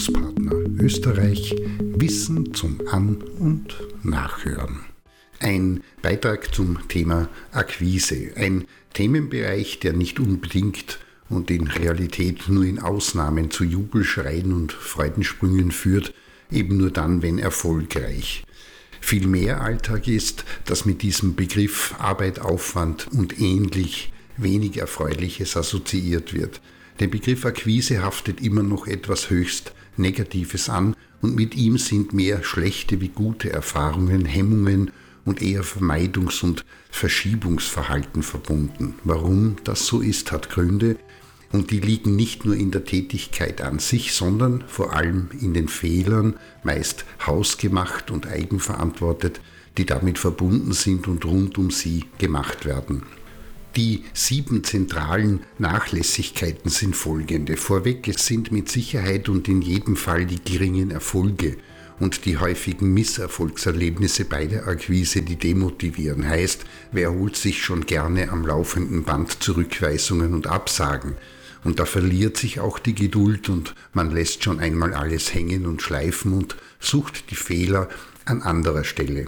Bildungspartner Österreich Wissen zum An- und Nachhören. Ein Beitrag zum Thema Akquise, ein Themenbereich, der nicht unbedingt und in Realität nur in Ausnahmen zu Jubelschreien und Freudensprüngen führt, eben nur dann, wenn erfolgreich. Viel mehr Alltag ist, dass mit diesem Begriff Arbeit, Aufwand und ähnlich wenig Erfreuliches assoziiert wird. Der Begriff Akquise haftet immer noch etwas höchst Negatives an und mit ihm sind mehr schlechte wie gute Erfahrungen, Hemmungen und eher Vermeidungs- und Verschiebungsverhalten verbunden. Warum das so ist, hat Gründe und die liegen nicht nur in der Tätigkeit an sich, sondern vor allem in den Fehlern, meist hausgemacht und eigenverantwortet, die damit verbunden sind und rund um sie gemacht werden. Die sieben zentralen Nachlässigkeiten sind folgende. Vorweg, es sind mit Sicherheit und in jedem Fall die geringen Erfolge und die häufigen Misserfolgserlebnisse bei der Akquise, die demotivieren. Heißt, wer holt sich schon gerne am laufenden Band Zurückweisungen und Absagen? Und da verliert sich auch die Geduld und man lässt schon einmal alles hängen und schleifen und sucht die Fehler an anderer Stelle.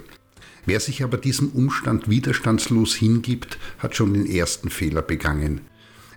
Wer sich aber diesem Umstand widerstandslos hingibt, hat schon den ersten Fehler begangen.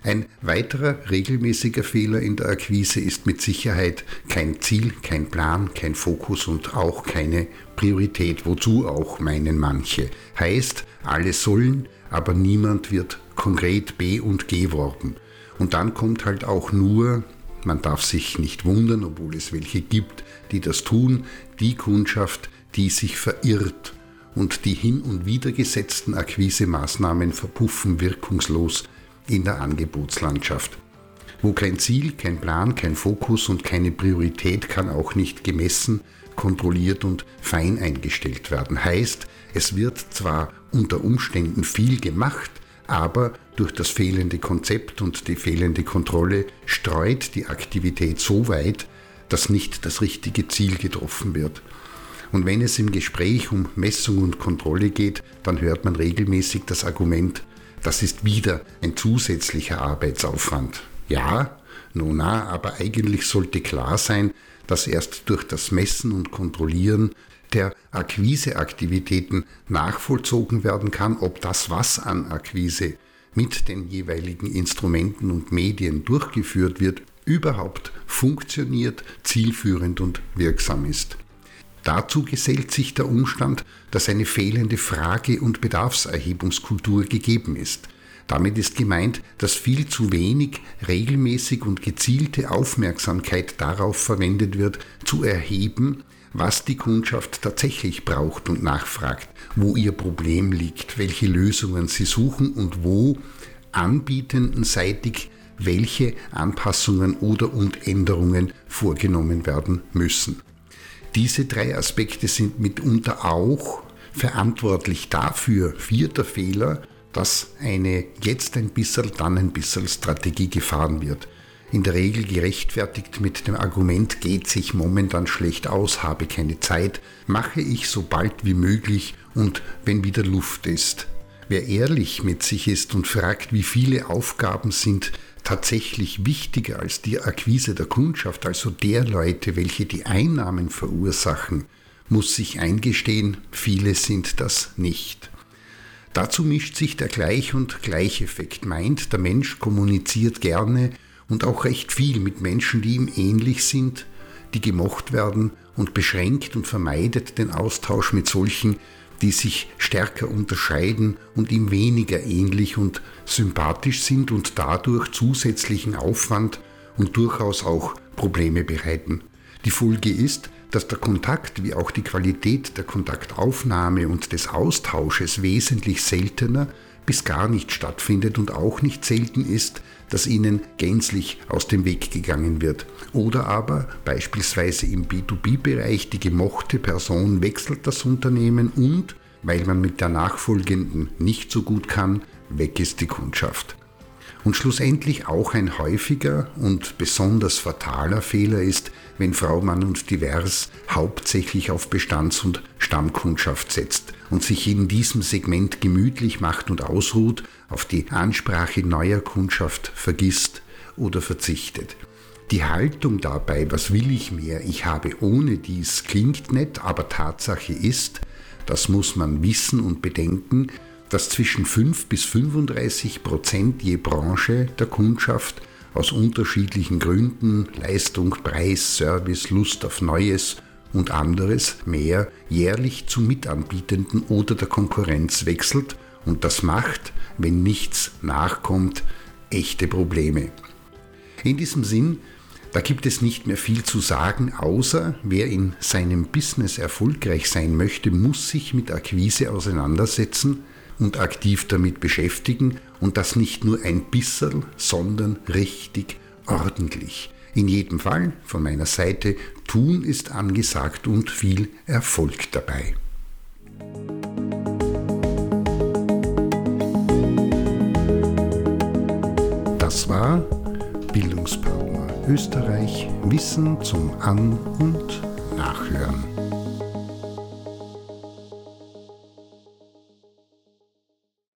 Ein weiterer regelmäßiger Fehler in der Akquise ist mit Sicherheit kein Ziel, kein Plan, kein Fokus und auch keine Priorität, wozu auch meinen manche. Heißt, alle sollen, aber niemand wird konkret B und geworben. Und dann kommt halt auch nur, man darf sich nicht wundern, obwohl es welche gibt, die das tun, die Kundschaft, die sich verirrt und die hin und wieder gesetzten Akquisemaßnahmen verpuffen wirkungslos in der Angebotslandschaft. Wo kein Ziel, kein Plan, kein Fokus und keine Priorität kann auch nicht gemessen, kontrolliert und fein eingestellt werden. Heißt, es wird zwar unter Umständen viel gemacht, aber durch das fehlende Konzept und die fehlende Kontrolle streut die Aktivität so weit, dass nicht das richtige Ziel getroffen wird. Und wenn es im Gespräch um Messung und Kontrolle geht, dann hört man regelmäßig das Argument, das ist wieder ein zusätzlicher Arbeitsaufwand. Ja, nun na, aber eigentlich sollte klar sein, dass erst durch das Messen und Kontrollieren der Akquiseaktivitäten nachvollzogen werden kann, ob das, was an Akquise mit den jeweiligen Instrumenten und Medien durchgeführt wird, überhaupt funktioniert, zielführend und wirksam ist. Dazu gesellt sich der Umstand, dass eine fehlende Frage- und Bedarfserhebungskultur gegeben ist. Damit ist gemeint, dass viel zu wenig regelmäßig und gezielte Aufmerksamkeit darauf verwendet wird, zu erheben, was die Kundschaft tatsächlich braucht und nachfragt, wo ihr Problem liegt, welche Lösungen sie suchen und wo anbietendenseitig welche Anpassungen oder und Änderungen vorgenommen werden müssen. Diese drei Aspekte sind mitunter auch verantwortlich dafür, vierter Fehler, dass eine jetzt ein bisschen, dann ein bisschen Strategie gefahren wird. In der Regel gerechtfertigt mit dem Argument, geht sich momentan schlecht aus, habe keine Zeit, mache ich so bald wie möglich und wenn wieder Luft ist. Wer ehrlich mit sich ist und fragt, wie viele Aufgaben sind tatsächlich wichtiger als die Akquise der Kundschaft, also der Leute, welche die Einnahmen verursachen, muss sich eingestehen, viele sind das nicht. Dazu mischt sich der Gleich- und Gleicheffekt, meint, der Mensch kommuniziert gerne und auch recht viel mit Menschen, die ihm ähnlich sind, die gemocht werden und beschränkt und vermeidet den Austausch mit solchen, die sich stärker unterscheiden und ihm weniger ähnlich und sympathisch sind und dadurch zusätzlichen Aufwand und durchaus auch Probleme bereiten. Die Folge ist, dass der Kontakt wie auch die Qualität der Kontaktaufnahme und des Austausches wesentlich seltener bis gar nicht stattfindet und auch nicht selten ist, dass ihnen gänzlich aus dem Weg gegangen wird. Oder aber beispielsweise im B2B-Bereich die gemochte Person wechselt das Unternehmen und, weil man mit der nachfolgenden nicht so gut kann, weg ist die Kundschaft. Und schlussendlich auch ein häufiger und besonders fataler Fehler ist, wenn Frau Mann und Divers hauptsächlich auf Bestands- und Stammkundschaft setzt und sich in diesem Segment gemütlich macht und ausruht, auf die Ansprache neuer Kundschaft vergisst oder verzichtet. Die Haltung dabei, was will ich mehr, ich habe ohne dies, klingt nett, aber Tatsache ist, das muss man wissen und bedenken, dass zwischen 5 bis 35 Prozent je Branche der Kundschaft aus unterschiedlichen Gründen Leistung, Preis, Service, Lust auf Neues und anderes mehr jährlich zu Mitanbietenden oder der Konkurrenz wechselt und das macht, wenn nichts nachkommt, echte Probleme. In diesem Sinn, da gibt es nicht mehr viel zu sagen, außer wer in seinem Business erfolgreich sein möchte, muss sich mit Akquise auseinandersetzen und aktiv damit beschäftigen und das nicht nur ein bisschen, sondern richtig ordentlich. In jedem Fall von meiner Seite, tun ist angesagt und viel Erfolg dabei. Das war Bildungspartner Österreich Wissen zum An- und Nachhören.